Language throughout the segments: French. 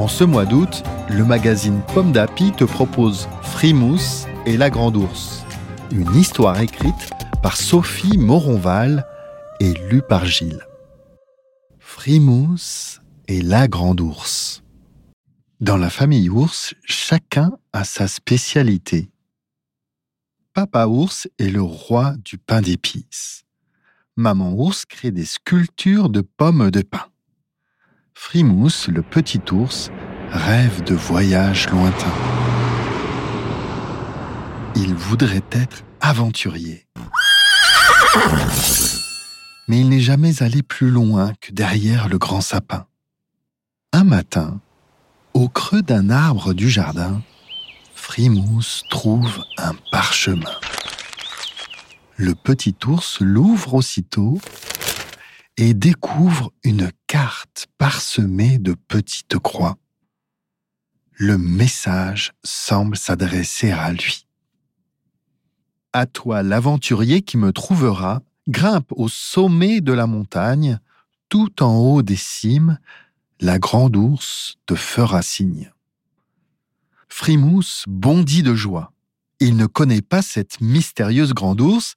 En ce mois d'août, le magazine Pomme d'Api te propose Frimousse et la Grande Ours, une histoire écrite par Sophie Moronval et lue par Gilles. Frimousse et la Grande Ours. Dans la famille ours, chacun a sa spécialité. Papa ours est le roi du pain d'épices. Maman ours crée des sculptures de pommes de pin. Frimousse, le petit ours, rêve de voyages lointains. Il voudrait être aventurier. Mais il n'est jamais allé plus loin que derrière le grand sapin. Un matin, au creux d'un arbre du jardin, Frimousse trouve un parchemin. Le petit ours l'ouvre aussitôt et découvre une carte parsemée de petites croix. Le message semble s'adresser à lui. À toi l'aventurier qui me trouvera, grimpe au sommet de la montagne, tout en haut des cimes, la grande ours te fera signe. Frimousse bondit de joie. Il ne connaît pas cette mystérieuse grande ours,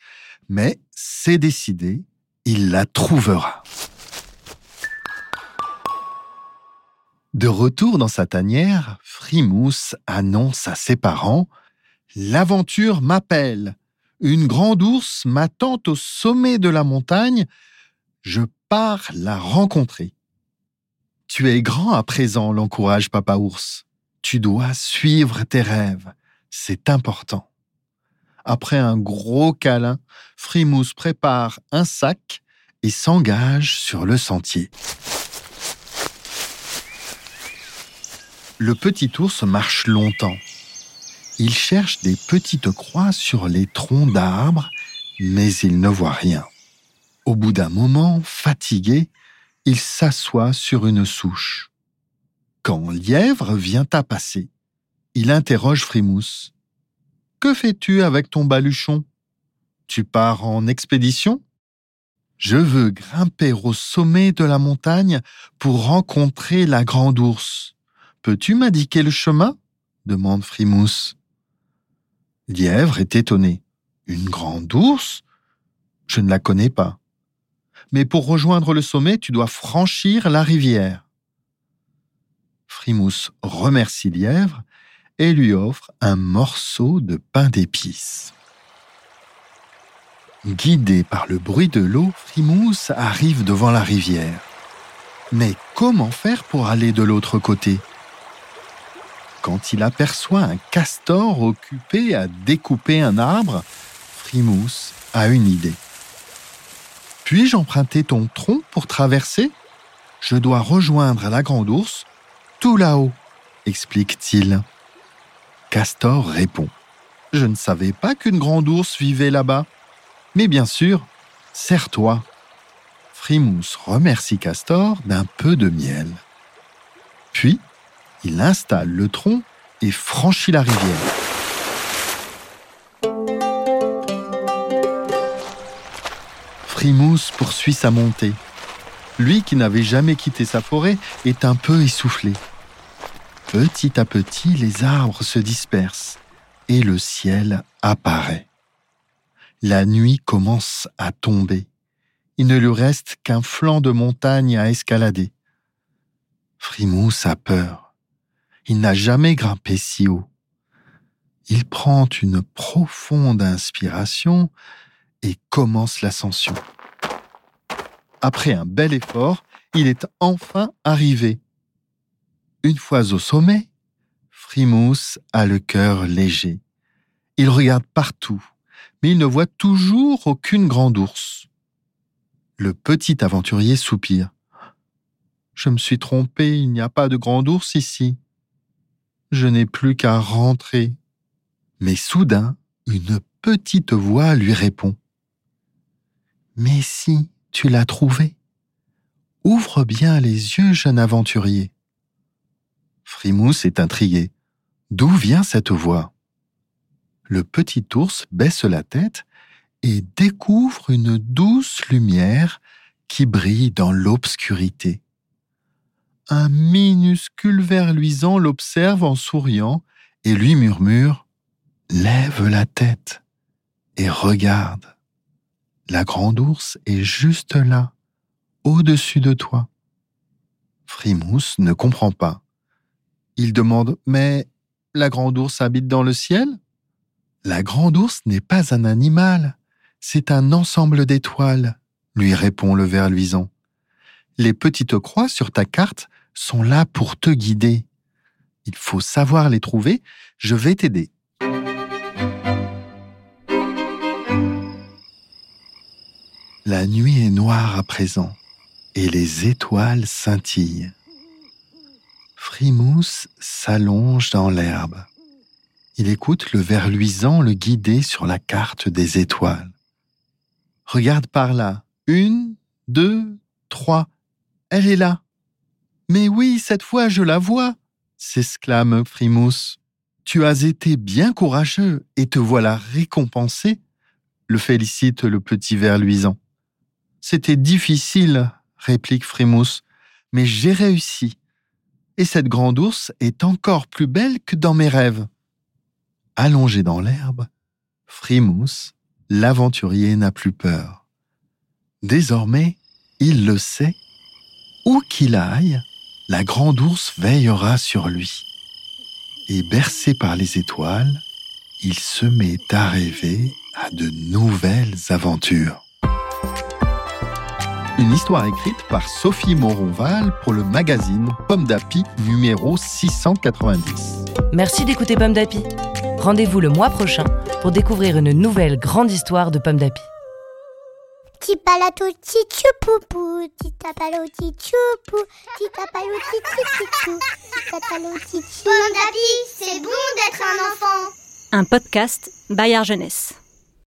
mais c'est décidé, il la trouvera. De retour dans sa tanière, Frimousse annonce à ses parents L'aventure m'appelle. Une grande ours m'attend au sommet de la montagne. Je pars la rencontrer. Tu es grand à présent, l'encourage Papa Ours. Tu dois suivre tes rêves. C'est important. Après un gros câlin, Frimousse prépare un sac et s'engage sur le sentier. Le petit ours marche longtemps. Il cherche des petites croix sur les troncs d'arbres, mais il ne voit rien. Au bout d'un moment, fatigué, il s'assoit sur une souche. Quand Lièvre vient à passer, il interroge Frimousse. Que fais-tu avec ton baluchon? Tu pars en expédition? Je veux grimper au sommet de la montagne pour rencontrer la grande ours. Peux-tu m'indiquer le chemin? demande Frimousse. Lièvre est étonné. Une grande ours? Je ne la connais pas. Mais pour rejoindre le sommet, tu dois franchir la rivière. Frimousse remercie Lièvre et lui offre un morceau de pain d'épices. Guidé par le bruit de l'eau, Frimousse arrive devant la rivière. Mais comment faire pour aller de l'autre côté? Quand il aperçoit un castor occupé à découper un arbre, Frimousse a une idée. Puis-je emprunter ton tronc pour traverser? Je dois rejoindre la grande ours tout là-haut, explique-t-il. Castor répond. Je ne savais pas qu'une grande ours vivait là-bas. Mais bien sûr, serre-toi. Frimousse remercie Castor d'un peu de miel. Puis, il installe le tronc et franchit la rivière. Frimousse poursuit sa montée. Lui qui n'avait jamais quitté sa forêt est un peu essoufflé. Petit à petit, les arbres se dispersent et le ciel apparaît. La nuit commence à tomber. Il ne lui reste qu'un flanc de montagne à escalader. Frimousse a peur. Il n'a jamais grimpé si haut. Il prend une profonde inspiration et commence l'ascension. Après un bel effort, il est enfin arrivé. Une fois au sommet, Frimousse a le cœur léger. Il regarde partout, mais il ne voit toujours aucune grande ours. Le petit aventurier soupire. Je me suis trompé, il n'y a pas de grand ours ici. Je n'ai plus qu'à rentrer. Mais soudain, une petite voix lui répond. Mais si, tu l'as trouvé. Ouvre bien les yeux, jeune aventurier. Frimousse est intrigué. D'où vient cette voix? Le petit ours baisse la tête et découvre une douce lumière qui brille dans l'obscurité. Un minuscule ver luisant l'observe en souriant et lui murmure ⁇ Lève la tête et regarde. La grande ours est juste là, au-dessus de toi. Frimousse ne comprend pas. Il demande ⁇ Mais la grande ours habite dans le ciel ?⁇ La grande ours n'est pas un animal, c'est un ensemble d'étoiles, lui répond le ver luisant. Les petites croix sur ta carte sont là pour te guider. Il faut savoir les trouver, je vais t'aider. La nuit est noire à présent et les étoiles scintillent. Frimousse s'allonge dans l'herbe. Il écoute le ver luisant le guider sur la carte des étoiles. Regarde par là. Une, deux, trois. Elle est là. Mais oui, cette fois je la vois, s'exclame Frimousse. Tu as été bien courageux et te voilà récompensé, le félicite le petit ver luisant. C'était difficile, réplique Frimousse, mais j'ai réussi. Et cette grande ours est encore plus belle que dans mes rêves. Allongé dans l'herbe, Frimousse, l'aventurier n'a plus peur. Désormais, il le sait, où qu'il aille, la grande ours veillera sur lui. Et bercé par les étoiles, il se met à rêver à de nouvelles aventures. Une histoire écrite par Sophie Moronval pour le magazine Pomme d'Api numéro 690. Merci d'écouter Pomme d'Api. Rendez-vous le mois prochain pour découvrir une nouvelle grande histoire de Pomme d'Api. Tipalato tichupupu, titapalo tichupu, titapalo tichupu, titapalo tichupu. Pomme d'Api, c'est bon d'être un enfant. Un podcast Bayard Jeunesse.